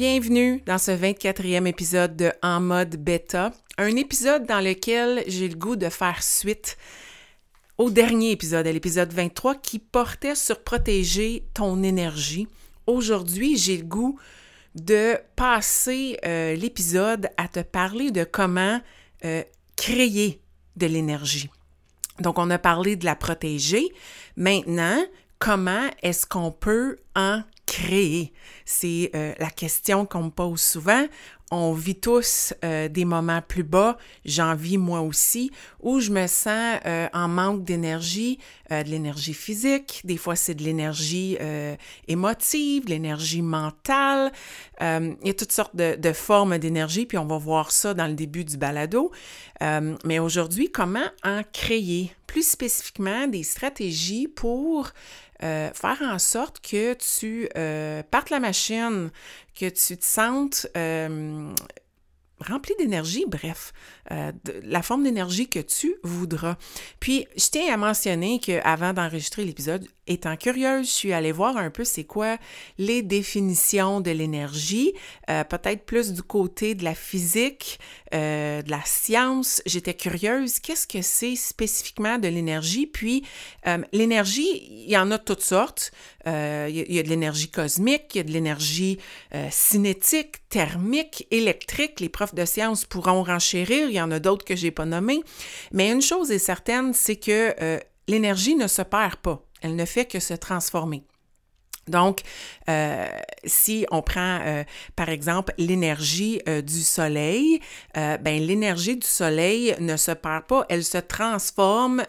Bienvenue dans ce 24e épisode de En mode bêta, un épisode dans lequel j'ai le goût de faire suite au dernier épisode, à l'épisode 23, qui portait sur protéger ton énergie. Aujourd'hui, j'ai le goût de passer euh, l'épisode à te parler de comment euh, créer de l'énergie. Donc, on a parlé de la protéger. Maintenant, comment est-ce qu'on peut en créer? C'est euh, la question qu'on me pose souvent. On vit tous euh, des moments plus bas, j'en vis moi aussi, où je me sens euh, en manque d'énergie, de l'énergie physique, des fois c'est de l'énergie émotive, de l'énergie mentale. il y a toutes sortes de, de formes d'énergie, puis on va voir ça dans le début du balado. mais aujourd'hui, comment en créer? Plus spécifiquement, des stratégies pour euh, faire en sorte que tu euh, partes la machine, que tu te sentes euh, rempli d'énergie, bref, euh, la forme d'énergie que tu voudras. Puis, je tiens à mentionner qu'avant d'enregistrer l'épisode, étant curieuse, je suis allée voir un peu c'est quoi les définitions de l'énergie, euh, peut-être plus du côté de la physique, euh, de la science. J'étais curieuse, qu'est-ce que c'est spécifiquement de l'énergie? Puis, l'énergie, il y en a toutes sortes. Il y a de l'énergie cosmique, il y a de l'énergie cinétique, thermique, électrique. Les profs de sciences pourront renchérir, il y en a d'autres que je n'ai pas nommés. Mais une chose est certaine, c'est que euh, l'énergie ne se perd pas, elle ne fait que se transformer. Donc, euh, si on prend euh, par exemple l'énergie euh, du soleil, ben l'énergie du soleil ne se perd pas, elle se transforme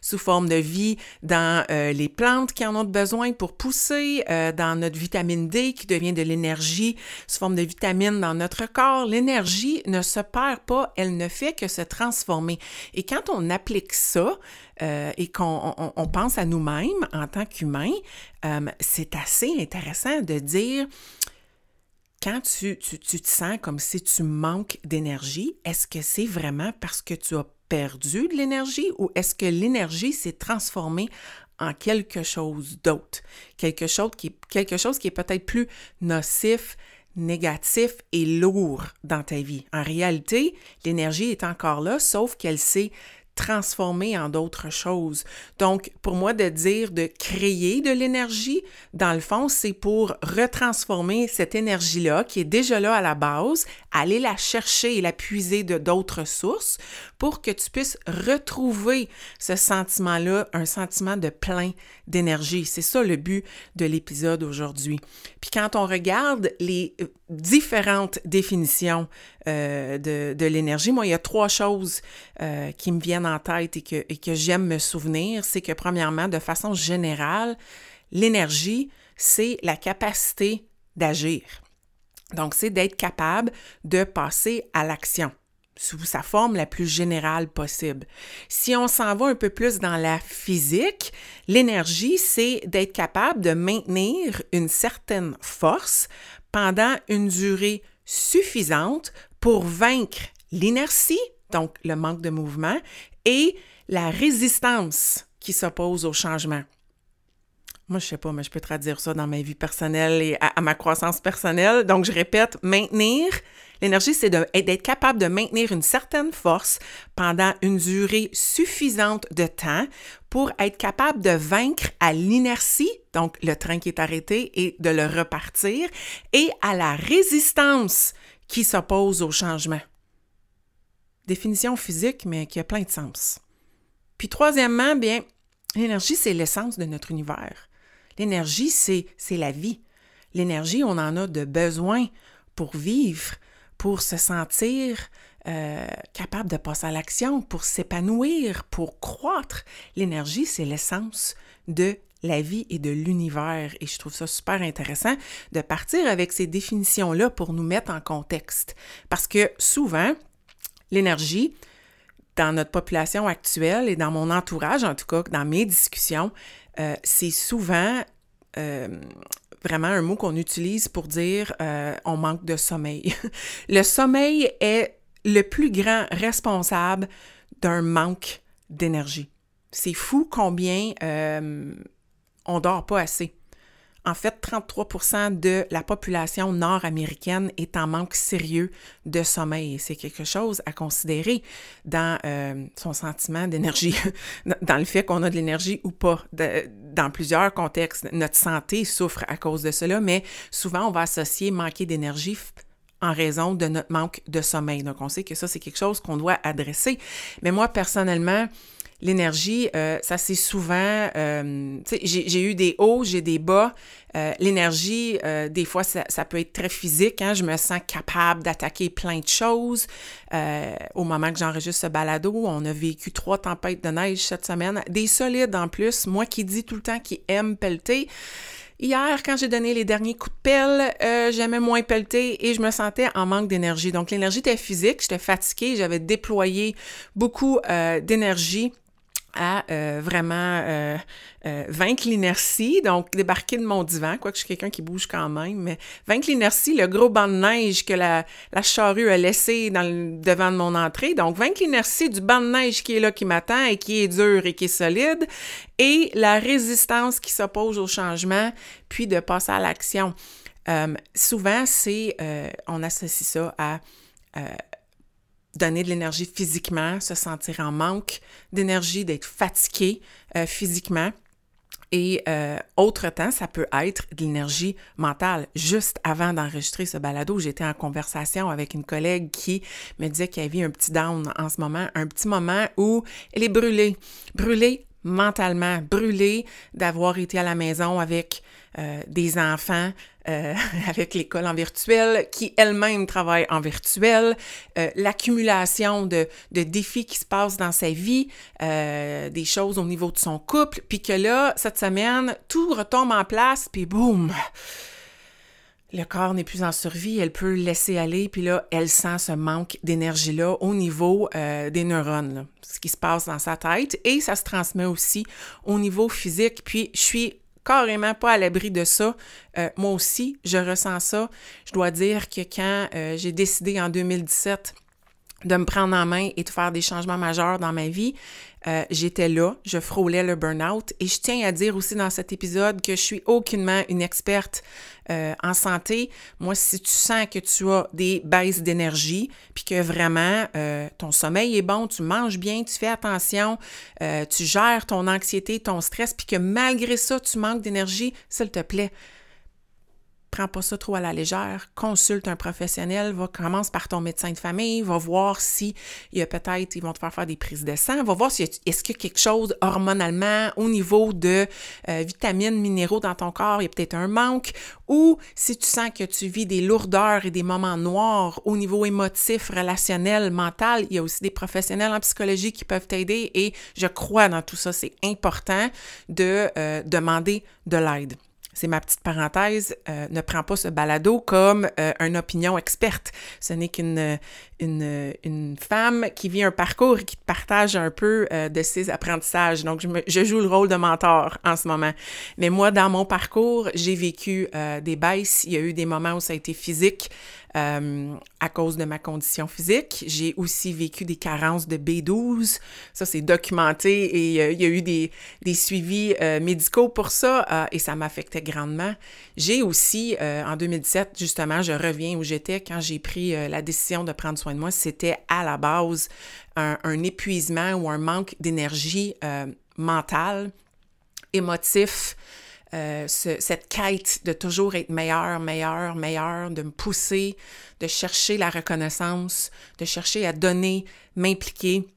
sous forme de vie dans les plantes qui en ont besoin pour pousser, dans notre vitamine D qui devient de l'énergie sous forme de vitamine dans notre corps. L'énergie ne se perd pas, elle ne fait que se transformer. Et quand on applique ça, euh, et qu'on pense à nous-mêmes en tant qu'humains, euh, c'est assez intéressant de dire quand tu, tu, te sens comme si tu manques d'énergie, est-ce que c'est vraiment parce que tu as perdu de l'énergie ou est-ce que l'énergie s'est transformée en quelque chose d'autre, quelque chose qui, quelque chose qui est peut-être plus nocif, négatif et lourd dans ta vie. En réalité, l'énergie est encore là, sauf qu'elle s'est transformer en d'autres choses. Donc, pour moi, de dire de créer de l'énergie, dans le fond, c'est pour retransformer cette énergie-là qui est déjà là à la base, aller la chercher et la puiser de d'autres sources pour que tu puisses retrouver ce sentiment-là, un sentiment de plein d'énergie. C'est ça le but de l'épisode aujourd'hui. Puis quand on regarde les euh, différentes définitions euh, de, de l'énergie, moi, il y a trois choses euh, qui me viennent en tête et que, et que j'aime me souvenir. C'est que premièrement, de façon générale, l'énergie, c'est la capacité d'agir. Donc, c'est d'être capable de passer à l'action sous sa forme la plus générale possible. Si on s'en va un peu plus dans la physique, l'énergie, c'est d'être capable de maintenir une certaine force pendant une durée suffisante pour vaincre l'inertie, donc le manque de mouvement, et la résistance qui s'oppose au changement. Moi, je sais pas, mais je peux traduire ça dans ma vie personnelle et à, ma croissance personnelle. Donc, je répète, maintenir. L'énergie, c'est d'être capable de maintenir une certaine force pendant une durée suffisante de temps pour être capable de vaincre à l'inertie, donc le train qui est arrêté, et de le repartir, et à la résistance qui s'oppose au changement. Définition physique, mais qui a plein de sens. Puis troisièmement, bien, l'énergie, c'est l'essence de notre univers. L'énergie, c'est la vie. L'énergie, on en a de besoin pour vivre, pour se sentir euh, capable de passer à l'action, pour s'épanouir, pour croître. L'énergie, c'est l'essence de la vie et de l'univers. Et je trouve ça super intéressant de partir avec ces définitions-là pour nous mettre en contexte. Parce que souvent, l'énergie, dans notre population actuelle et dans mon entourage, en tout cas, dans mes discussions, euh, c'est souvent euh, vraiment un mot qu'on utilise pour dire euh, on manque de sommeil. le sommeil est le plus grand responsable d'un manque d'énergie. C'est fou combien on dort pas assez. En fait, 33% de la population nord-américaine est en manque sérieux de sommeil. C'est quelque chose à considérer dans euh, son sentiment d'énergie, dans le fait qu'on a de l'énergie ou pas. dans plusieurs contextes, notre santé souffre à cause de cela, mais souvent on va associer manquer d'énergie en raison de notre manque de sommeil. Donc, on sait que ça, c'est quelque chose qu'on doit adresser. Mais moi, personnellement, l'énergie, euh, ça c'est souvent, euh, j'ai eu des hauts, j'ai des bas. Euh, l'énergie, des fois, ça, peut être très physique. Hein? Je me sens capable d'attaquer plein de choses. au moment que j'enregistre ce balado, on a vécu trois tempêtes de neige cette semaine, des solides en plus. Moi qui dis tout le temps qui aime pelleter. Hier, quand j'ai donné les derniers coups de pelle, j'aimais moins pelleter et je me sentais en manque d'énergie. Donc, l'énergie était physique, j'étais fatiguée, j'avais déployé beaucoup d'énergie à euh, vraiment euh, euh, vaincre l'inertie, donc débarquer de mon divan, quoique je suis quelqu'un qui bouge quand même, mais vaincre l'inertie, le gros banc de neige que la, la charrue a laissé dans le, devant de mon entrée, donc vaincre l'inertie du banc de neige qui est là, qui m'attend et qui est dur et qui est solide, et la résistance qui s'oppose au changement, puis de passer à l'action. souvent, c'est, on associe ça à donner de l'énergie physiquement, se sentir en manque d'énergie, d'être fatigué euh, physiquement. Et euh, autre temps, ça peut être de l'énergie mentale. Juste avant d'enregistrer ce balado, j'étais en conversation avec une collègue qui me disait qu'elle avait un petit down en ce moment, un petit moment où elle est brûlée, brûlée mentalement, brûlée d'avoir été à la maison avec euh, des enfants euh, avec l'école en virtuel, qui elle-même travaille en virtuel, euh, l'accumulation de, de, défis qui se passent dans sa vie, des choses au niveau de son couple, puis que là, cette semaine, tout retombe en place, puis boum! Le corps n'est plus en survie, elle peut le laisser aller, puis là, elle sent ce manque d'énergie-là au niveau des neurones, ce qui se passe dans sa tête, et ça se transmet aussi au niveau physique. Puis, je suis carrément pas à l'abri de ça. Euh, moi aussi, je ressens ça. Je dois dire que quand euh, j'ai décidé en 2017 de me prendre en main et de faire des changements majeurs dans ma vie, euh, j'étais là, je frôlais le burn-out. Et je tiens à dire aussi dans cet épisode que je suis aucunement une experte euh, en santé. Moi, si tu sens que tu as des baisses d'énergie, puis que vraiment euh, ton sommeil est bon, tu manges bien, tu fais attention, tu gères ton anxiété, ton stress, puis que malgré ça, tu manques d'énergie, s'il te plaît, prends pas ça trop à la légère, consulte un professionnel, va, commence par ton médecin de famille, va voir si il y a peut-être, ils vont te faire faire des prises de sang, va voir si est-ce qu'il y a quelque chose hormonalement au niveau de euh, vitamines, minéraux dans ton corps, il y a peut-être un manque, ou si tu sens que tu vis des lourdeurs et des moments noirs au niveau émotif, relationnel, mental, il y a aussi des professionnels en psychologie qui peuvent t'aider et je crois dans tout ça, c'est important de euh, demander de l'aide c'est ma petite parenthèse, euh, ne prends pas ce balado comme euh, une opinion experte. Ce n'est qu'une une, une, femme qui vit un parcours et qui partage un peu euh, de ses apprentissages. Donc, je, je, joue le rôle de mentor en ce moment. Mais moi, dans mon parcours, j'ai vécu des baisses. Il y a eu des moments où ça a été physique. Euh, à cause de ma condition physique. J'ai aussi vécu des carences de B12. Ça, c'est documenté et euh, il y a eu des, des suivis euh, médicaux pour ça et ça m'affectait grandement. J'ai aussi, en 2017, justement, je reviens où j'étais quand j'ai pris la décision de prendre soin de moi. C'était à la base un, épuisement ou un manque d'énergie mentale, émotif, euh, cette quête de toujours être meilleur, meilleur, meilleur, de me pousser, de chercher la reconnaissance, de chercher à donner, m'impliquer.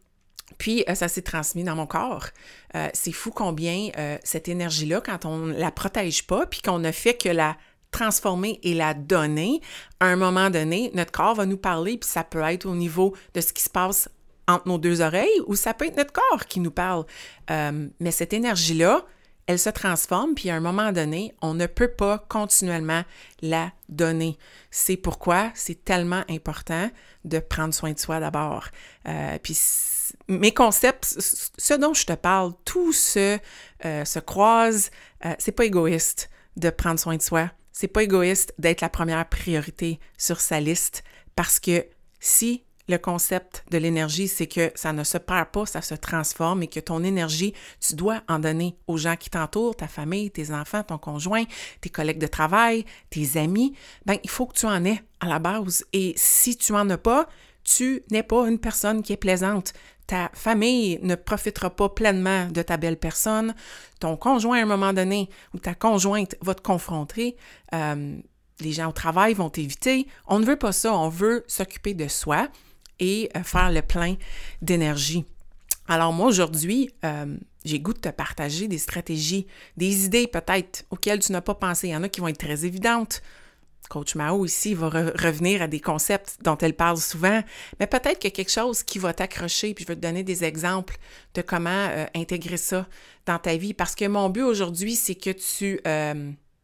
Puis euh, ça s'est transmis dans mon corps. Euh, c'est fou combien cette énergie-là, quand on la protège pas, puis qu'on ne fait que la transformer et la donner, à un moment donné, notre corps va nous parler, puis ça peut être au niveau de ce qui se passe entre nos deux oreilles ou ça peut être notre corps qui nous parle. Euh, mais cette énergie-là, elle se transforme, puis à un moment donné, on ne peut pas continuellement la donner. C'est pourquoi c'est tellement important de prendre soin de soi d'abord. Euh, puis mes concepts, ce dont je te parle, tout se, euh, se croise. Euh, c'est pas égoïste de prendre soin de soi. C'est pas égoïste d'être la première priorité sur sa liste parce que si le concept de l'énergie, c'est que ça ne se perd pas, ça se transforme et que ton énergie, tu dois en donner aux gens qui t'entourent, ta famille, tes enfants, ton conjoint, tes collègues de travail, tes amis. Ben, il faut que tu en aies à la base. Et si tu en as pas, tu n'es pas une personne qui est plaisante. Ta famille ne profitera pas pleinement de ta belle personne. Ton conjoint, à un moment donné, ou ta conjointe va te confronter. Euh, les gens au travail vont t'éviter. On ne veut pas ça. On veut s'occuper de soi et euh, faire le plein d'énergie. Alors moi, aujourd'hui, euh, j'ai goût de te partager des stratégies, des idées peut-être auxquelles tu n'as pas pensé. Il y en a qui vont être très évidentes. Coach Mao ici va revenir à des concepts dont elle parle souvent, mais peut-être qu'il y a quelque chose qui va t'accrocher, puis je vais te donner des exemples de comment euh, intégrer ça dans ta vie. Parce que mon but aujourd'hui, c'est que tu,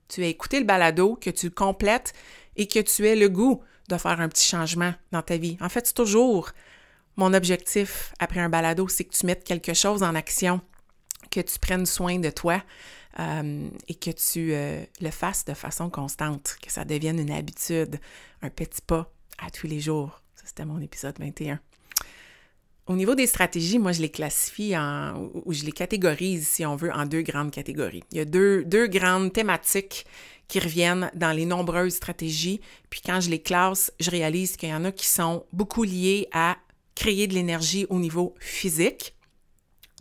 tu aies écouté le balado, que tu le complètes et que tu aies le goût de faire un petit changement dans ta vie. En fait, c'est toujours mon objectif après un balado, c'est que tu mettes quelque chose en action, que tu prennes soin de toi euh, et que tu euh, le fasses de façon constante, que ça devienne une habitude, un petit pas à tous les jours. Ça, c'était mon épisode 21. Au niveau des stratégies, moi, je les classifie en, ou je les catégorise, si on veut, en deux grandes catégories. Il y a deux, deux grandes thématiques qui reviennent dans les nombreuses stratégies. Puis quand je les classe, je réalise qu'il y en a qui sont beaucoup liées à créer de l'énergie au niveau physique.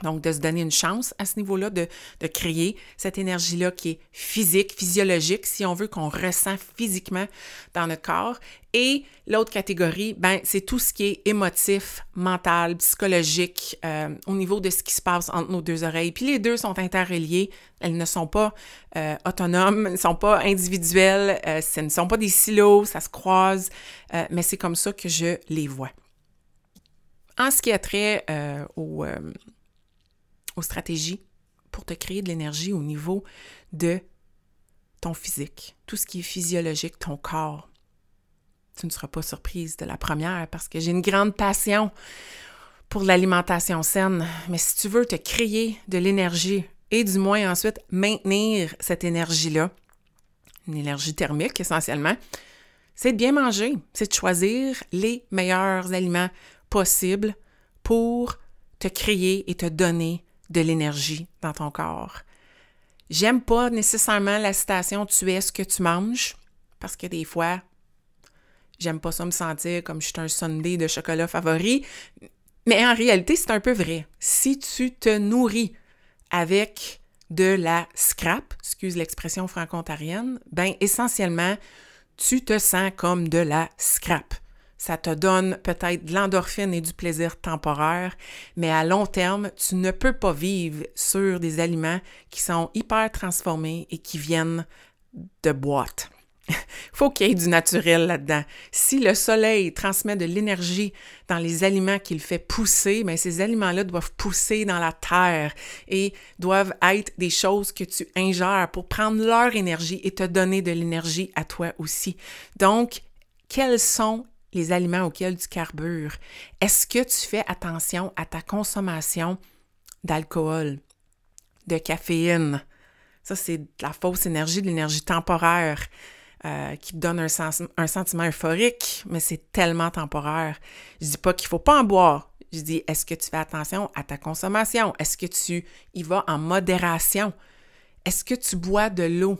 Donc, de se donner une chance à ce niveau-là, de, créer cette énergie-là qui est physique, physiologique, si on veut qu'on ressent physiquement dans notre corps. Et l'autre catégorie, ben, c'est tout ce qui est émotif, mental, psychologique, euh, au niveau de ce qui se passe entre nos deux oreilles. Puis les deux sont interreliés, elles ne sont pas euh, autonomes, ne sont pas individuelles, euh, ce ne sont pas des silos, ça se croise, mais c'est comme ça que je les vois. En ce qui a trait au aux stratégies pour te créer de l'énergie au niveau de ton physique, tout ce qui est physiologique, ton corps. Tu ne seras pas surprise de la première parce que j'ai une grande passion pour l'alimentation saine. Mais si tu veux te créer de l'énergie et du moins ensuite maintenir cette énergie-là, une énergie thermique essentiellement, c'est de bien manger, c'est de choisir les meilleurs aliments possibles pour te créer et te donner de l'énergie dans ton corps. J'aime pas nécessairement la citation Tu es ce que tu manges, parce que des fois, j'aime pas ça me sentir comme je suis un sundae de chocolat favori. Mais en réalité, c'est un peu vrai. Si tu te nourris avec de la scrap, excuse l'expression franco-ontarienne, ben essentiellement, tu te sens comme de la scrap. Ça te donne peut-être de l'endorphine et du plaisir temporaire, mais à long terme, tu ne peux pas vivre sur des aliments qui sont hyper transformés et qui viennent de boîtes. Il faut qu'il y ait du naturel là-dedans. Si le soleil transmet de l'énergie dans les aliments qu'il fait pousser, mais ben, ces aliments-là doivent pousser dans la terre et doivent être des choses que tu ingères pour prendre leur énergie et te donner de l'énergie à toi aussi. Donc, quels sont les aliments auxquels tu carbures? Est-ce que tu fais attention à ta consommation d'alcool, de caféine? Ça, c'est de la fausse énergie, de l'énergie temporaire euh, qui te donne un, sentiment euphorique, mais c'est tellement temporaire. Je dis pas qu'il faut pas en boire. Je dis, est-ce que tu fais attention à ta consommation? Est-ce que tu y vas en modération? Est-ce que tu bois de l'eau?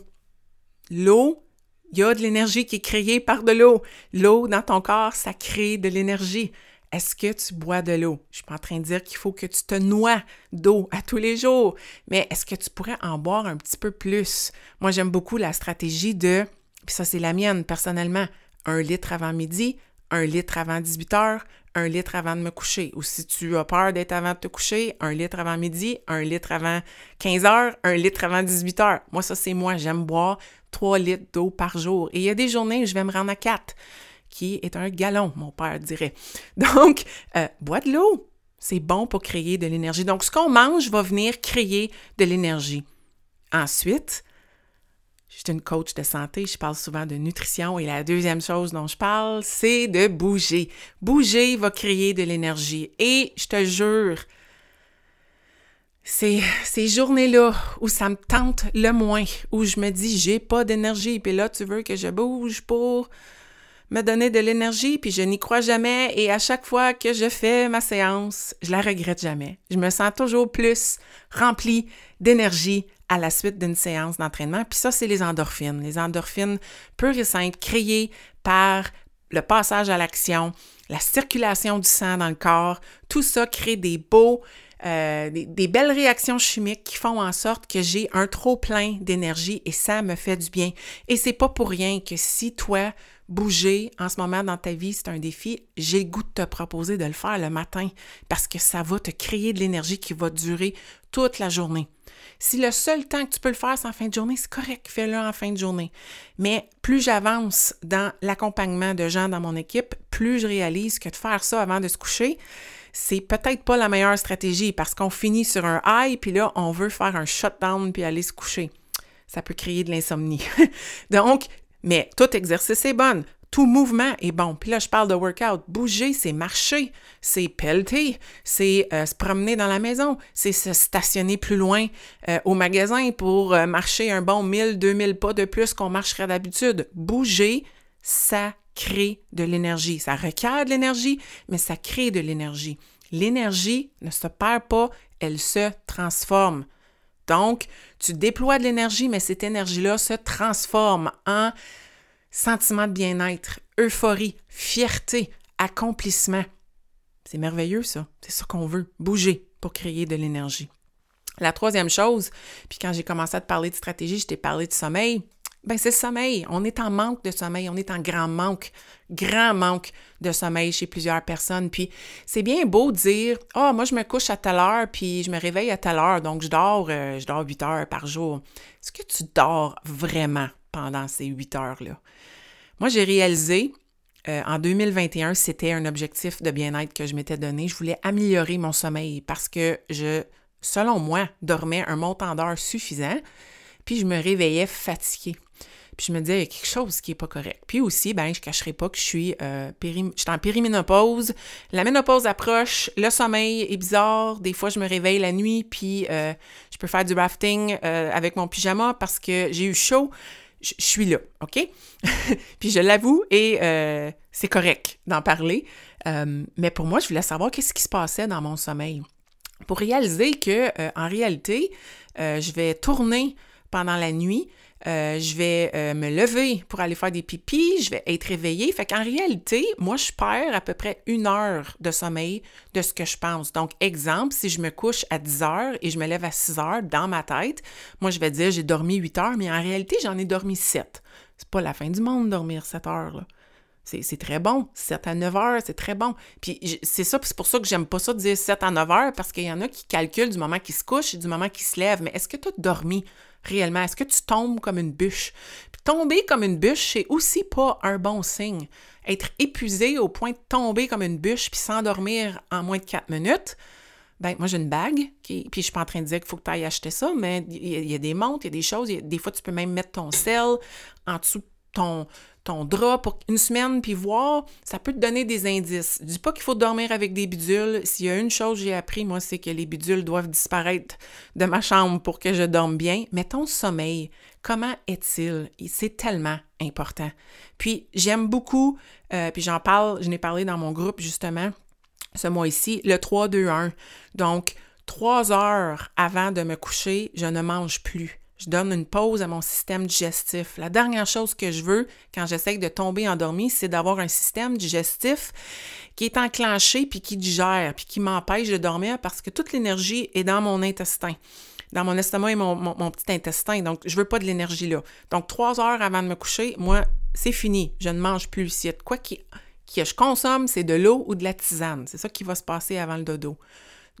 L'eau, il y a de l'énergie qui est créée par de l'eau. L'eau dans ton corps, ça crée de l'énergie. Est-ce que tu bois de l'eau? Je suis pas en train de dire qu'il faut que tu te noies d'eau à tous les jours, mais est-ce que tu pourrais en boire un petit peu plus? Moi, j'aime beaucoup la stratégie de, puis ça c'est la mienne personnellement, un litre avant midi, un litre avant 18 heures, un litre avant de me coucher. Ou si tu as peur d'être avant de te coucher, un litre avant midi, un litre avant 15 heures, un litre avant 18 heures. Moi, ça, c'est moi. J'aime boire 3 litres d'eau par jour. Et il y a des journées où je vais me rendre à 4, qui est un gallon, mon père dirait. Donc, euh, bois de l'eau, c'est bon pour créer de l'énergie. Donc, ce qu'on mange va venir créer de l'énergie. Ensuite, je suis une coach de santé, je parle souvent de nutrition et la deuxième chose dont je parle, c'est de bouger. Bouger va créer de l'énergie. Et je te jure, c'est ces journées-là où ça me tente le moins, où je me dis j'ai pas d'énergie, puis là tu veux que je bouge pour me donner de l'énergie, puis je n'y crois jamais, et à chaque fois que je fais ma séance, je la regrette jamais. Je me sens toujours plus remplie d'énergie à la suite d'une séance d'entraînement, puis ça, c'est les endorphines. Les endorphines pures et simples, créées par le passage à l'action, la circulation du sang dans le corps, tout ça crée des beaux euh, des, belles réactions chimiques qui font en sorte que j'ai un trop plein d'énergie et ça me fait du bien. Et c'est pas pour rien que si toi, bouger en ce moment dans ta vie, c'est un défi, j'ai le goût de te proposer de le faire le matin parce que ça va te créer de l'énergie qui va durer toute la journée. Si le seul temps que tu peux le faire, c'est en fin de journée, c'est correct, fais-le en fin de journée. Mais plus j'avance dans l'accompagnement de gens dans mon équipe, plus je réalise que de faire ça avant de se coucher, c'est peut-être pas la meilleure stratégie parce qu'on finit sur un high, puis là, on veut faire un shutdown puis aller se coucher. Ça peut créer de l'insomnie. Donc, mais tout exercice est bon. Tout mouvement est bon. Puis là, je parle de workout. Bouger, c'est marcher, c'est pelleter, c'est euh, se promener dans la maison, c'est se stationner plus loin euh, au magasin pour euh, marcher un bon 1000, 2000 pas de plus qu'on marcherait d'habitude. Bouger, ça crée de l'énergie. Ça requiert de l'énergie, mais ça crée de l'énergie. L'énergie ne se perd pas, elle se transforme. Donc, tu déploies de l'énergie, mais cette énergie-là se transforme en sentiment de bien-être, euphorie, fierté, accomplissement. C'est merveilleux, ça. C'est ça qu'on veut, bouger pour créer de l'énergie. La troisième chose, puis quand j'ai commencé à te parler de stratégie, je t'ai parlé de sommeil. Ben, c'est le sommeil. On est en manque de sommeil. On est en grand manque, grand manque de sommeil chez plusieurs personnes. Puis c'est bien beau de dire Ah, moi, je me couche à telle heure, puis je me réveille à telle heure, donc je dors, euh, je dors 8 heures par jour. Est-ce que tu dors vraiment pendant ces 8 heures-là? Moi, j'ai réalisé euh, en 2021, c'était un objectif de bien-être que je m'étais donné. Je voulais améliorer mon sommeil parce que je, selon moi, dormais un montant d'heures suffisant, puis je me réveillais fatiguée. Puis je me disais, il y a quelque chose qui n'est pas correct. Puis aussi, ben, je ne cacherai pas que je suis, euh, en périménopause. La ménopause approche, le sommeil est bizarre. Des fois, je me réveille la nuit, puis euh, je peux faire du rafting euh, avec mon pyjama parce que j'ai eu chaud. Je suis là, OK? puis je l'avoue, et c'est correct d'en parler. mais pour moi, je voulais savoir qu'est-ce qui se passait dans mon sommeil. Pour réaliser que, en réalité, je vais tourner pendant la nuit, euh, je vais euh, me lever pour aller faire des pipis, je vais être réveillée. Fait qu'en réalité, moi, je perds à peu près une heure de sommeil de ce que je pense. Donc, exemple, si je me couche à 10 heures et je me lève à 6 heures dans ma tête, moi, je vais dire j'ai dormi 8 heures, mais en réalité, j'en ai dormi 7. C'est pas la fin du monde dormir 7 heures, là. C'est très bon. 7 à 9 heures, c'est très bon. Puis c'est ça, c'est pour ça que j'aime pas ça de dire 7 à 9 heures, parce qu'il y en a qui calculent du moment qu'ils se couchent et du moment qu'ils se lèvent. Mais est-ce que tu as dormi réellement? Est-ce que tu tombes comme une bûche? tomber comme une bûche, c'est aussi pas un bon signe. Être épuisé au point de tomber comme une bûche puis s'endormir en moins de 4 minutes, ben moi j'ai une bague, qui, puis je suis pas en train de dire qu'il faut que tu ailles acheter ça, mais il y, a des montres, il y a des choses, des fois tu peux même mettre ton sel en dessous de ton, ton drap pour une semaine, puis voir, ça peut te donner des indices. Je dis pas qu'il faut dormir avec des bidules. S'il y a une chose que j'ai appris, moi, c'est que les bidules doivent disparaître de ma chambre pour que je dorme bien. Mais ton sommeil, comment est-il? C'est tellement important. Puis, j'aime beaucoup, euh, puis j'en parle, je n'ai parlé dans mon groupe, justement, ce mois-ci, le 3-2-1. Donc, trois heures avant de me coucher, je ne mange plus je donne une pause à mon système digestif. La dernière chose que je veux quand j'essaie de tomber endormi, c'est d'avoir un système digestif qui est enclenché puis qui digère puis qui m'empêche de dormir parce que toute l'énergie est dans mon intestin, dans mon estomac et mon, petit intestin. Donc, je veux pas de l'énergie là. Donc, trois heures avant de me coucher, moi, c'est fini. Je ne mange plus. S'il quoi qui, que je consomme, c'est de l'eau ou de la tisane. C'est ça qui va se passer avant le dodo.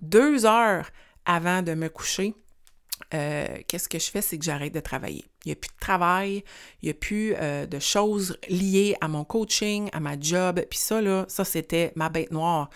Deux heures avant de me coucher, euh, qu'est-ce que je fais, c'est que j'arrête de travailler. Il n'y a plus de travail, il n'y a plus euh, de choses liées à mon coaching, à ma job. Puis ça, là, ça, c'était ma bête noire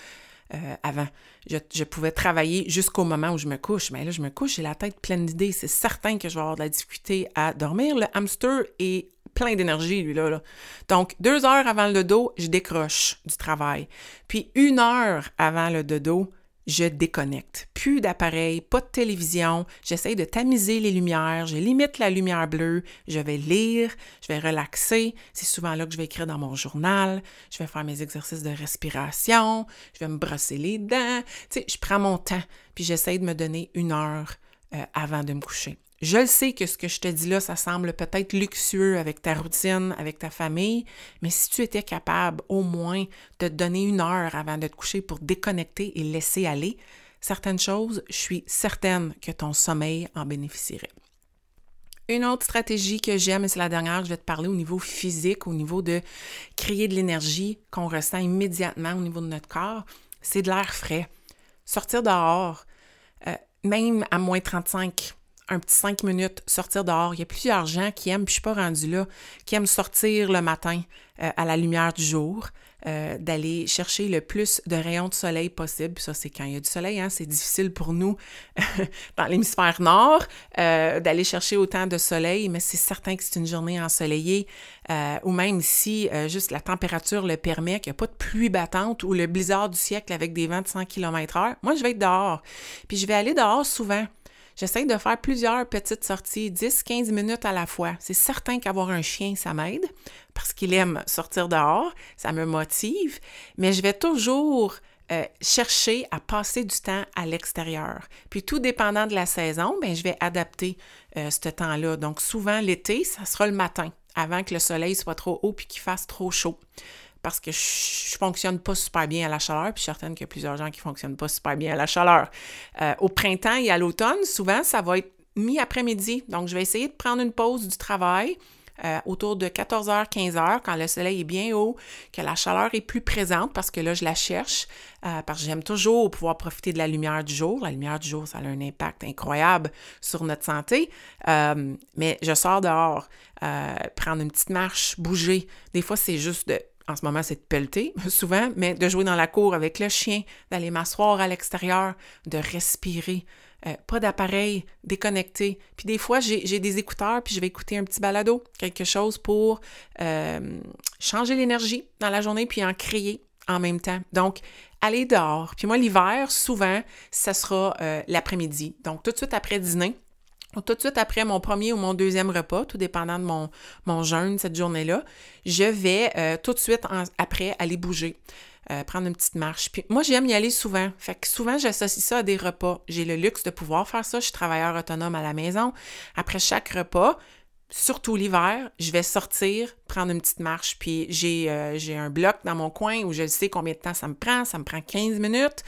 euh, avant. Je, pouvais travailler jusqu'au moment où je me couche. Mais là, je me couche, j'ai la tête pleine d'idées. C'est certain que je vais avoir de la difficulté à dormir. Le hamster est plein d'énergie, lui, là, là. Donc, deux heures avant le dodo, je décroche du travail. Puis, une heure avant le dodo, je déconnecte. Plus d'appareil, pas de télévision, j'essaye de tamiser les lumières, je limite la lumière bleue, je vais lire, je vais relaxer, c'est souvent là que je vais écrire dans mon journal, je vais faire mes exercices de respiration, je vais me brosser les dents, tu sais, je prends mon temps, puis j'essaye de me donner une heure euh, avant de me coucher. Je le sais que ce que je te dis là, ça semble peut-être luxueux avec ta routine, avec ta famille, mais si tu étais capable au moins de te donner une heure avant de te coucher pour déconnecter et laisser aller certaines choses, je suis certaine que ton sommeil en bénéficierait. Une autre stratégie que j'aime, et c'est la dernière je vais te parler au niveau physique, au niveau de créer de l'énergie qu'on ressent immédiatement au niveau de notre corps, c'est de l'air frais. Sortir dehors, euh, même à moins 35, un petit cinq minutes, sortir dehors. Il y a plusieurs gens qui aiment, puis je suis pas rendue là, qui aiment sortir le matin euh, à la lumière du jour, euh, d'aller chercher le plus de rayons de soleil possible. Ça, c'est quand il y a du soleil, hein, c'est difficile pour nous dans l'hémisphère nord euh, d'aller chercher autant de soleil, mais c'est certain que c'est une journée ensoleillée, ou même si juste la température le permet, qu'il n'y a pas de pluie battante ou le blizzard du siècle avec des vents de 100 km/h. Moi, je vais être dehors. Puis je vais aller dehors souvent. J'essaie de faire plusieurs petites sorties, 10-15 minutes à la fois. C'est certain qu'avoir un chien, ça m'aide parce qu'il aime sortir dehors, ça me motive, mais je vais toujours euh, chercher à passer du temps à l'extérieur. Puis tout dépendant de la saison, bien, je vais adapter euh, ce temps-là. Donc souvent l'été, ça sera le matin, avant que le soleil soit trop haut puis qu'il fasse trop chaud parce que je, fonctionne pas super bien à la chaleur, puis je suis certaine qu'il y a plusieurs gens qui fonctionnent pas super bien à la chaleur. Euh, au printemps et à l'automne, souvent, ça va être mi-après-midi. Donc, je vais essayer de prendre une pause du travail. Euh, autour de 14h, 15h, quand le soleil est bien haut, que la chaleur est plus présente parce que là, je la cherche, euh, parce que j'aime toujours pouvoir profiter de la lumière du jour. La lumière du jour, ça a un impact incroyable sur notre santé. mais je sors dehors, prendre une petite marche, bouger. Des fois, c'est juste de en ce moment, c'est de pelleter, souvent, mais de jouer dans la cour avec le chien, d'aller m'asseoir à l'extérieur, de respirer. Euh, pas d'appareil, déconnecté. Puis des fois, j'ai des écouteurs, puis je vais écouter un petit balado, quelque chose pour euh, changer l'énergie dans la journée, puis en créer en même temps. Donc, aller dehors. Puis moi, l'hiver, souvent, ça sera euh, l'après-midi. Donc, tout de suite après dîner, tout de suite après mon premier ou mon deuxième repas, tout dépendant de mon, jeûne cette journée-là, je vais euh, tout de suite après aller bouger. Euh, prendre une petite marche. Puis moi, j'aime y aller souvent. Fait que souvent, j'associe ça à des repas. J'ai le luxe de pouvoir faire ça. Je suis travailleur autonome à la maison. Après chaque repas, surtout l'hiver, je vais sortir, prendre une petite marche. Puis j'ai, euh, un bloc dans mon coin où je sais combien de temps ça me prend. Ça me prend 15 minutes,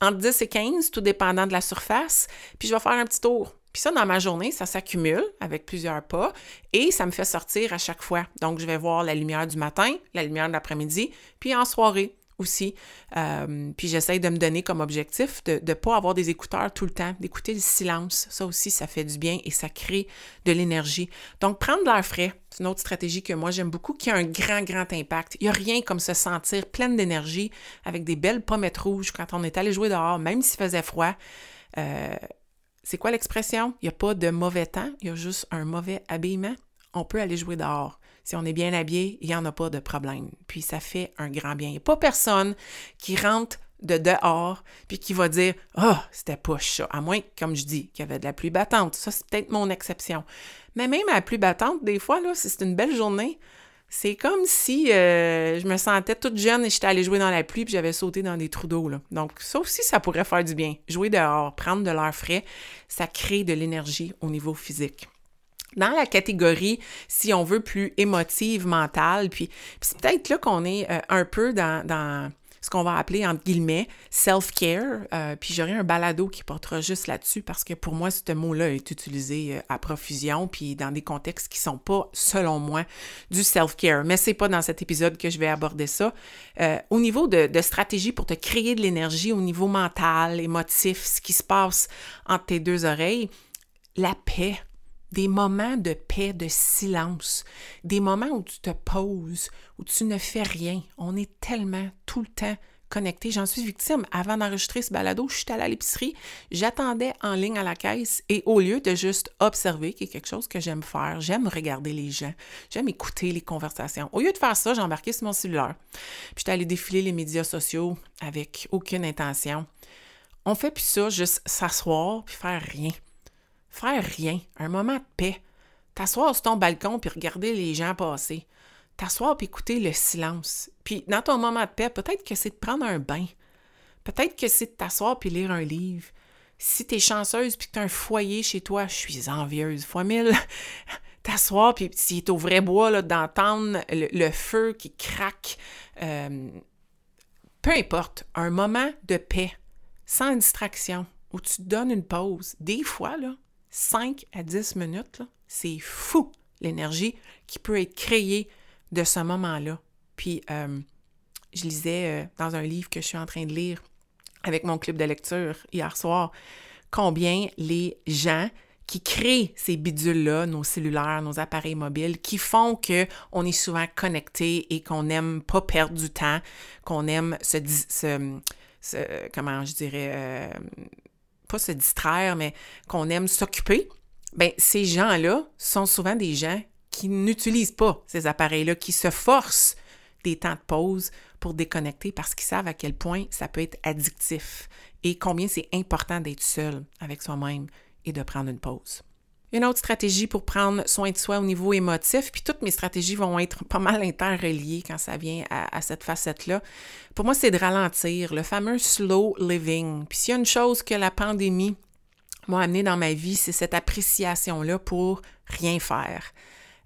entre 10 et 15, tout dépendant de la surface. Puis je vais faire un petit tour. Puis ça, dans ma journée, ça s'accumule avec plusieurs pas et ça me fait sortir à chaque fois. Donc, je vais voir la lumière du matin, la lumière de l'après-midi, puis en soirée aussi. Euh, puis j'essaye de me donner comme objectif de ne pas avoir des écouteurs tout le temps, d'écouter le silence. Ça aussi, ça fait du bien et ça crée de l'énergie. Donc, prendre l'air frais, c'est une autre stratégie que moi j'aime beaucoup, qui a un grand, grand impact. Il n'y a rien comme se sentir pleine d'énergie avec des belles pommettes rouges quand on est allé jouer dehors, même s'il faisait froid. Euh, c'est quoi l'expression? Il n'y a pas de mauvais temps, il y a juste un mauvais habillement. On peut aller jouer dehors. Si on est bien habillé, il n'y en a pas de problème. Puis ça fait un grand bien. Il n'y a pas personne qui rentre de dehors puis qui va dire Ah, oh, c'était pas ça. À moins, comme je dis, qu'il y avait de la pluie battante. Ça, c'est peut-être mon exception. Mais même à la pluie battante, des fois, si c'est une belle journée, c'est comme si euh, je me sentais toute jeune et j'étais allée jouer dans la pluie puis j'avais sauté dans des trous d'eau. Donc, ça aussi, ça pourrait faire du bien. Jouer dehors, prendre de l'air frais, ça crée de l'énergie au niveau physique. Dans la catégorie, si on veut, plus émotive, mentale, puis, c'est peut-être là qu'on est euh, un peu dans ce qu'on va appeler, entre guillemets, self-care. Euh, puis j'aurai un balado qui portera juste là-dessus parce que pour moi, ce mot-là est utilisé euh, à profusion, puis dans des contextes qui sont pas, selon moi, du self-care. Mais c'est pas dans cet épisode que je vais aborder ça. Euh, au niveau de stratégie pour te créer de l'énergie, au niveau mental, émotif, ce qui se passe entre tes deux oreilles, la paix, des moments de paix, de silence, des moments où tu te poses, où tu ne fais rien. On est tellement tout le temps connecté. J'en suis victime. Avant d'enregistrer ce balado, je suis allée à l'épicerie, j'attendais en ligne à la caisse et au lieu de juste observer, qui est quelque chose que j'aime faire, j'aime regarder les gens, j'aime écouter les conversations. Au lieu de faire ça, j'ai embarqué sur mon cellulaire. Puis j'étais allée défiler les médias sociaux avec aucune intention. On fait plus ça, juste s'asseoir puis faire rien. Faire rien, un moment de paix. T'asseoir sur ton balcon puis regarder les gens passer. T'asseoir puis écouter le silence. Puis dans ton moment de paix, peut-être que c'est de prendre un bain. Peut-être que c'est de t'asseoir puis lire un livre. Si t'es chanceuse puis que t'as un foyer chez toi, je suis envieuse, fois mille. T'asseoir puis s'il est au vrai bois, d'entendre le, feu qui craque. Euh, peu importe, un moment de paix, sans distraction, où tu te donnes une pause. Des fois, là, 5 à 10 minutes, c'est fou l'énergie qui peut être créée de ce moment-là. Puis, euh, je lisais euh, dans un livre que je suis en train de lire avec mon club de lecture hier soir, combien les gens qui créent ces bidules-là, nos cellulaires, nos appareils mobiles, qui font qu'on est souvent connecté et qu'on n'aime pas perdre du temps, qu'on aime se, se, comment je dirais, euh, pas se distraire, mais qu'on aime s'occuper, bien, ces gens-là sont souvent des gens qui n'utilisent pas ces appareils-là, qui se forcent des temps de pause pour déconnecter parce qu'ils savent à quel point ça peut être addictif et combien c'est important d'être seul avec soi-même et de prendre une pause. Une autre stratégie pour prendre soin de soi au niveau émotif, puis toutes mes stratégies vont être pas mal interreliées quand ça vient à, cette facette-là. Pour moi, c'est de ralentir, le fameux slow living. Puis s'il y a une chose que la pandémie m'a amené dans ma vie, c'est cette appréciation-là pour rien faire.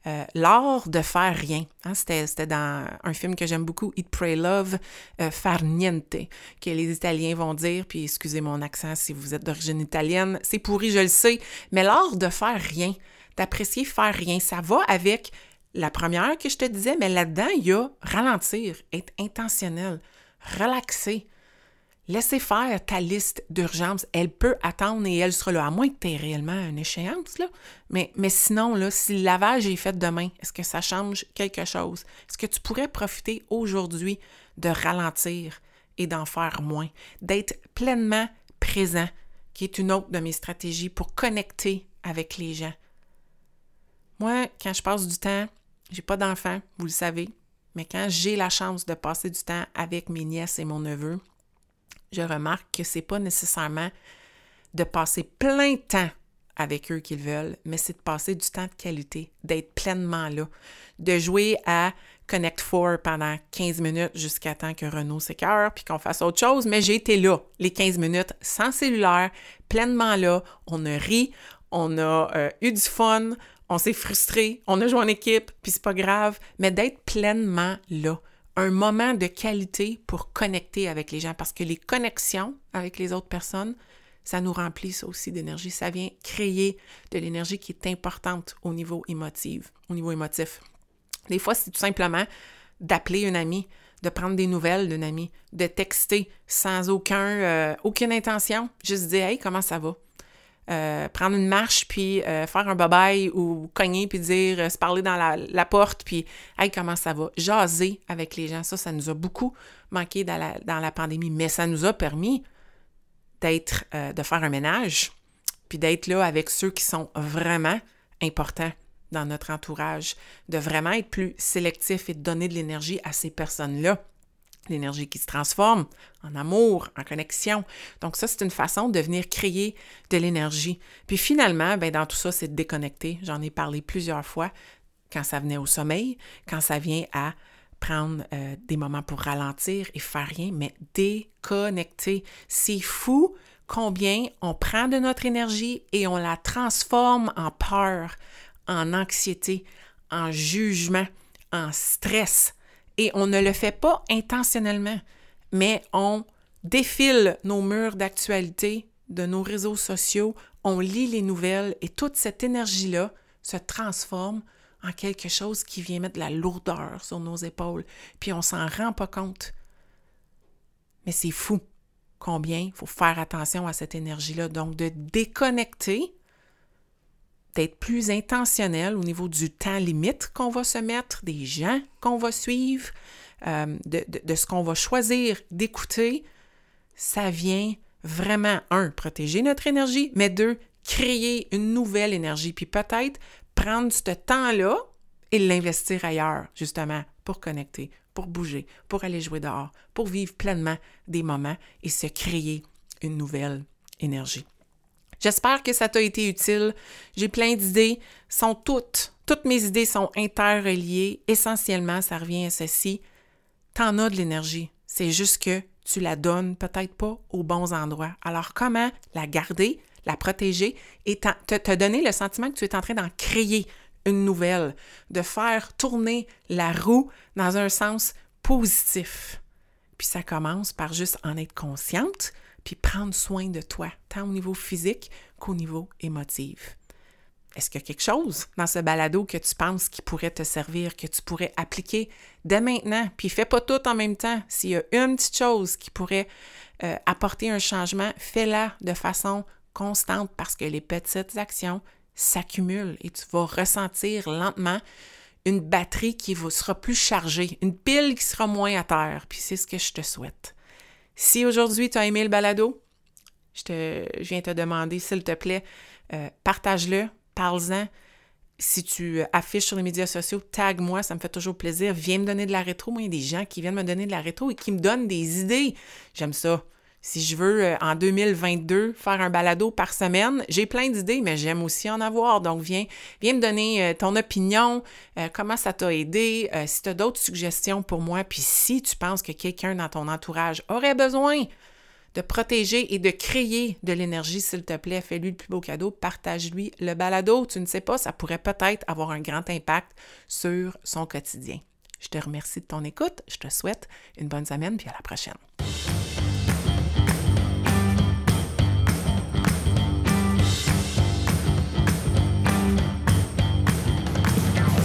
Euh, l'art de faire rien. Hein, c'était, dans un film que j'aime beaucoup, Eat, Pray, Love, euh, Far Niente, que les Italiens vont dire, puis excusez mon accent si vous êtes d'origine italienne, c'est pourri, je le sais, mais l'art de faire rien, d'apprécier faire rien, ça va avec la première que je te disais, mais là-dedans, il y a ralentir, être intentionnel, relaxer, Laissez faire ta liste d'urgence. Elle peut attendre et elle sera là, à moins que tu aies réellement une échéance. Mais, sinon, si le lavage est fait demain, est-ce que ça change quelque chose? Est-ce que tu pourrais profiter aujourd'hui de ralentir et d'en faire moins? D'être pleinement présent, qui est une autre de mes stratégies pour connecter avec les gens. Moi, quand je passe du temps, j'ai pas d'enfants, vous le savez, mais quand j'ai la chance de passer du temps avec mes nièces et mon neveu, je remarque que c'est pas nécessairement de passer plein de temps avec eux qu'ils veulent, mais c'est de passer du temps de qualité, d'être pleinement là, de jouer à Connect Four pendant 15 minutes jusqu'à temps que Renault s'écœure puis qu'on fasse autre chose, mais j'ai été là les 15 minutes sans cellulaire, pleinement là, on a ri, on a euh, eu du fun, on s'est frustré, on a joué en équipe, puis c'est pas grave, mais d'être pleinement là un moment de qualité pour connecter avec les gens parce que les connexions avec les autres personnes, ça nous remplit ça aussi d'énergie. Ça vient créer de l'énergie qui est importante au niveau émotif. Au niveau émotif. Des fois, c'est tout simplement d'appeler une amie, de prendre des nouvelles d'une amie, de texter sans euh, aucune intention, juste dire Hey, comment ça va? Euh, prendre une marche, puis euh, faire un babaille ou cogner, puis dire, euh, se parler dans la, porte, puis hey, comment ça va? Jaser avec les gens, ça, ça nous a beaucoup manqué dans la, dans la pandémie, mais ça nous a permis d'être, de faire un ménage, puis d'être là avec ceux qui sont vraiment importants dans notre entourage, de vraiment être plus sélectif et de donner de l'énergie à ces personnes-là l'énergie qui se transforme en amour, en connexion. Donc ça, c'est une façon de venir créer de l'énergie. Puis finalement, ben, dans tout ça, c'est de déconnecter. J'en ai parlé plusieurs fois quand ça venait au sommeil, quand ça vient à prendre euh, des moments pour ralentir et faire rien, mais déconnecter. C'est fou combien on prend de notre énergie et on la transforme en peur, en anxiété, en jugement, en stress et on ne le fait pas intentionnellement, mais on défile nos murs d'actualité de nos réseaux sociaux, on lit les nouvelles et toute cette énergie-là se transforme en quelque chose qui vient mettre de la lourdeur sur nos épaules, puis on s'en rend pas compte. Mais c'est fou combien il faut faire attention à cette énergie-là. Donc, de déconnecter d'être plus intentionnel au niveau du temps limite qu'on va se mettre, des gens qu'on va suivre, euh, de, de, ce qu'on va choisir d'écouter, ça vient vraiment, un, protéger notre énergie, mais deux, créer une nouvelle énergie, puis peut-être prendre ce temps-là et l'investir ailleurs, justement, pour connecter, pour bouger, pour aller jouer dehors, pour vivre pleinement des moments et se créer une nouvelle énergie. J'espère que ça t'a été utile. J'ai plein d'idées, sont toutes, toutes mes idées sont interreliées. Essentiellement, ça revient à ceci. T'en as de l'énergie. C'est juste que tu la donnes peut-être pas aux bons endroits. Alors, comment la garder, la protéger et te, te donner le sentiment que tu es en train d'en créer une nouvelle, de faire tourner la roue dans un sens positif? Puis ça commence par juste en être consciente, puis prendre soin de toi, tant au niveau physique qu'au niveau émotif. Est-ce qu'il y a quelque chose dans ce balado que tu penses qui pourrait te servir, que tu pourrais appliquer dès maintenant? Puis fais pas tout en même temps. S'il y a une petite chose qui pourrait euh, apporter un changement, fais-la de façon constante parce que les petites actions s'accumulent et tu vas ressentir lentement une batterie qui sera plus chargée, une pile qui sera moins à terre. Puis c'est ce que je te souhaite. Si aujourd'hui tu as aimé le balado, je, te, viens te demander, s'il te plaît, euh, partage-le, parle-en. Si tu affiches sur les médias sociaux, tag-moi, ça me fait toujours plaisir. Viens me donner de la rétro. Moi, il y a des gens qui viennent me donner de la rétro et qui me donnent des idées. J'aime ça. Si je veux, euh, en 2022, faire un balado par semaine, j'ai plein d'idées, mais j'aime aussi en avoir. Donc, viens, viens me donner euh, ton opinion, euh, comment ça t'a aidé, si tu as d'autres suggestions pour moi, puis si tu penses que quelqu'un dans ton entourage aurait besoin de protéger et de créer de l'énergie, s'il te plaît, fais-lui le plus beau cadeau, partage-lui le balado. Tu ne sais pas, ça pourrait peut-être avoir un grand impact sur son quotidien. Je te remercie de ton écoute, je te souhaite une bonne semaine, puis à la prochaine.